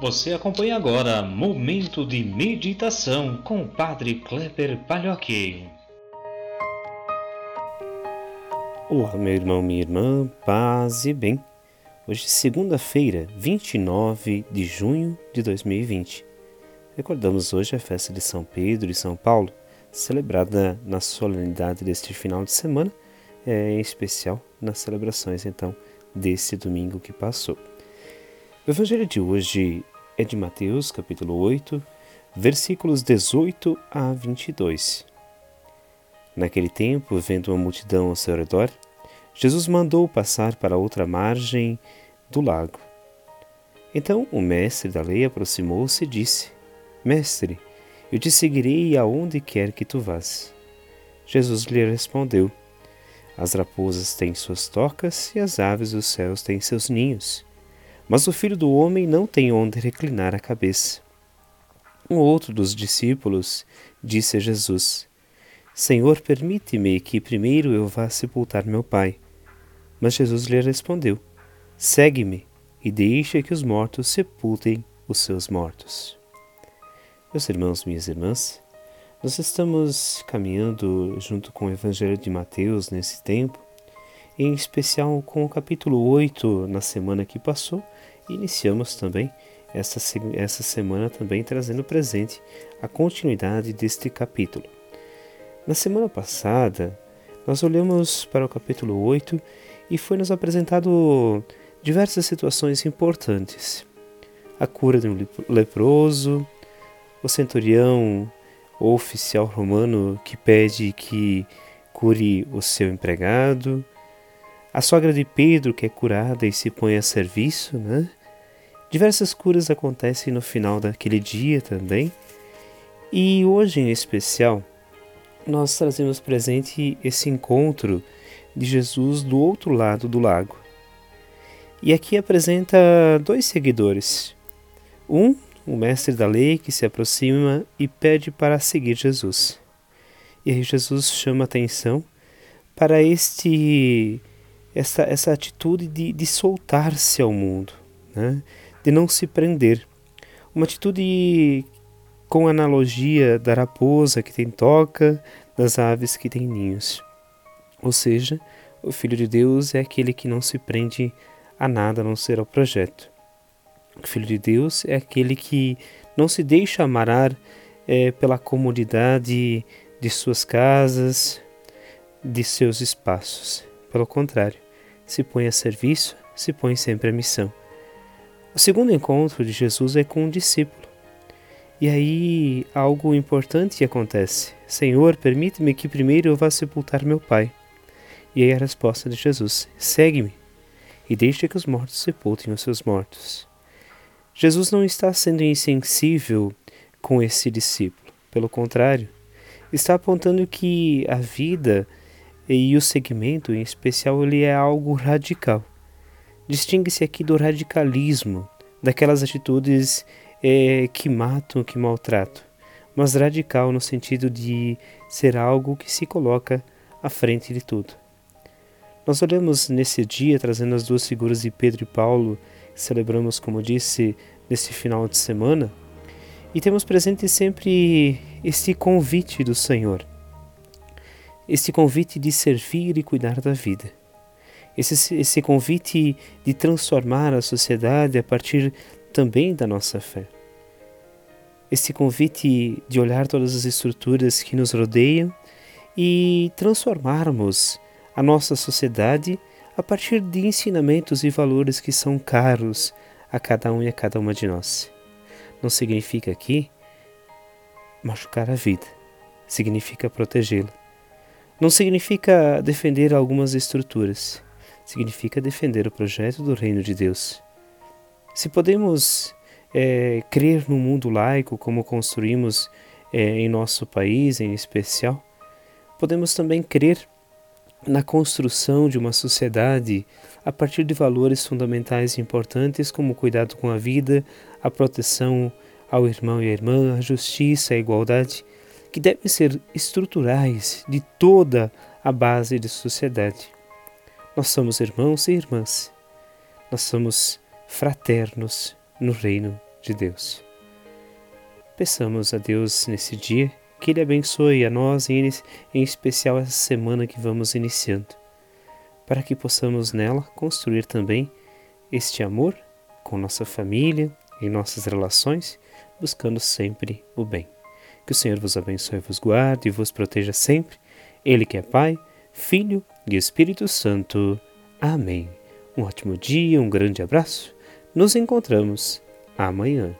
Você acompanha agora Momento de Meditação com o Padre Kleber Palhoque. Olá, meu irmão, minha irmã, paz e bem. Hoje é segunda-feira, 29 de junho de 2020. Recordamos hoje a festa de São Pedro e São Paulo, celebrada na solenidade deste final de semana, é, em especial nas celebrações então deste domingo que passou. O evangelho de hoje é de Mateus, capítulo 8, versículos 18 a 22. Naquele tempo, vendo uma multidão ao seu redor, Jesus mandou passar para outra margem do lago. Então o mestre da lei aproximou-se e disse: Mestre, eu te seguirei aonde quer que tu vás. Jesus lhe respondeu: As raposas têm suas tocas e as aves dos céus têm seus ninhos mas o filho do homem não tem onde reclinar a cabeça. Um outro dos discípulos disse a Jesus: Senhor, permite-me que primeiro eu vá sepultar meu pai. Mas Jesus lhe respondeu: Segue-me e deixa que os mortos sepultem os seus mortos. Meus irmãos, minhas irmãs, nós estamos caminhando junto com o Evangelho de Mateus nesse tempo em especial com o capítulo 8 na semana que passou, iniciamos também essa, essa semana também trazendo presente a continuidade deste capítulo. Na semana passada, nós olhamos para o capítulo 8 e foi nos apresentado diversas situações importantes. A cura de um leproso, o centurião oficial romano que pede que cure o seu empregado, a sogra de Pedro, que é curada e se põe a serviço, né? Diversas curas acontecem no final daquele dia também. E hoje em especial, nós trazemos presente esse encontro de Jesus do outro lado do lago. E aqui apresenta dois seguidores. Um, o mestre da lei, que se aproxima e pede para seguir Jesus. E aí Jesus chama atenção para este essa, essa atitude de, de soltar-se ao mundo, né? de não se prender. Uma atitude com analogia da raposa que tem toca, das aves que têm ninhos. Ou seja, o Filho de Deus é aquele que não se prende a nada a não ser ao projeto. O Filho de Deus é aquele que não se deixa amarar é, pela comodidade de suas casas, de seus espaços. Pelo contrário, se põe a serviço, se põe sempre a missão. O segundo encontro de Jesus é com um discípulo. E aí algo importante acontece. Senhor, permite-me que primeiro eu vá sepultar meu pai. E aí a resposta de Jesus: Segue-me e deixe que os mortos sepultem os seus mortos. Jesus não está sendo insensível com esse discípulo. Pelo contrário, está apontando que a vida e o segmento, em especial, ele é algo radical. Distingue-se aqui do radicalismo, daquelas atitudes é, que matam, que maltratam, mas radical no sentido de ser algo que se coloca à frente de tudo. Nós olhamos nesse dia, trazendo as duas figuras de Pedro e Paulo, que celebramos, como disse, nesse final de semana, e temos presente sempre este convite do Senhor esse convite de servir e cuidar da vida. Esse, esse convite de transformar a sociedade a partir também da nossa fé. Esse convite de olhar todas as estruturas que nos rodeiam e transformarmos a nossa sociedade a partir de ensinamentos e valores que são caros a cada um e a cada uma de nós. Não significa aqui machucar a vida, significa protegê-la. Não significa defender algumas estruturas, significa defender o projeto do reino de Deus. Se podemos é, crer no mundo laico como construímos é, em nosso país em especial, podemos também crer na construção de uma sociedade a partir de valores fundamentais importantes como o cuidado com a vida, a proteção ao irmão e à irmã, a justiça, a igualdade que devem ser estruturais de toda a base de sociedade. Nós somos irmãos e irmãs. Nós somos fraternos no reino de Deus. Peçamos a Deus nesse dia que Ele abençoe a nós, em, em especial essa semana que vamos iniciando, para que possamos nela construir também este amor com nossa família, em nossas relações, buscando sempre o bem. Que o Senhor vos abençoe, vos guarde e vos proteja sempre. Ele que é Pai, Filho e Espírito Santo. Amém. Um ótimo dia, um grande abraço. Nos encontramos amanhã.